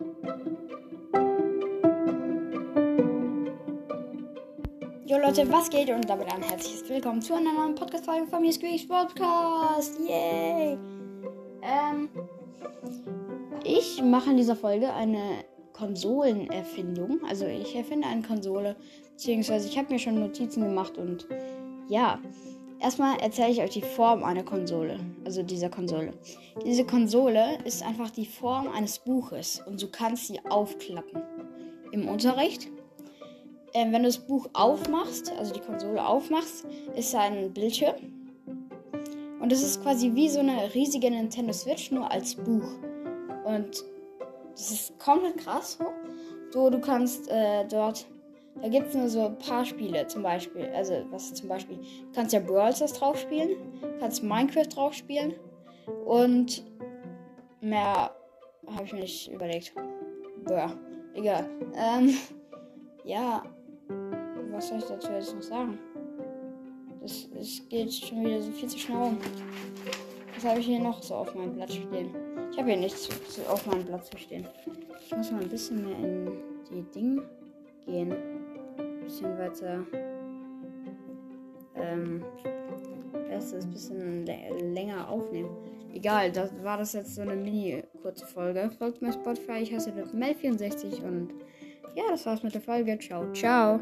Jo Leute, was geht? Und damit ein herzliches Willkommen zu einer neuen Podcast-Folge von mir, Squeaks Podcast. Yay! Ähm, ich mache in dieser Folge eine Konsolenerfindung. Also ich erfinde eine Konsole, beziehungsweise ich habe mir schon Notizen gemacht und ja. Erstmal erzähle ich euch die Form einer Konsole, also dieser Konsole. Diese Konsole ist einfach die Form eines Buches und du kannst sie aufklappen. Im Unterricht äh, wenn du das Buch aufmachst, also die Konsole aufmachst, ist ein Bildschirm. Und das ist quasi wie so eine riesige Nintendo Switch, nur als Buch. Und das ist komplett krass. So, du kannst äh, dort, da gibt es nur so ein paar Spiele zum Beispiel. Also, was zum Beispiel, du kannst ja Brawl Stars drauf spielen, kannst Minecraft drauf spielen und mehr habe ich mir nicht überlegt. Boah, egal. Ähm, ja, was soll ich dazu jetzt noch sagen? Das, das geht schon wieder so viel zu schnell um. Was habe ich hier noch so auf meinem Blatt stehen? Ich habe hier nichts auf meinem Blatt zu stehen. Ich muss mal ein bisschen mehr in die Dinge gehen. Ein bisschen weiter. Ähm. Erst ein bisschen länger aufnehmen. Egal, das war das jetzt so eine mini kurze Folge. Folgt mir Spotify, ich heiße Mel64 und ja, das war's mit der Folge. Ciao, ciao.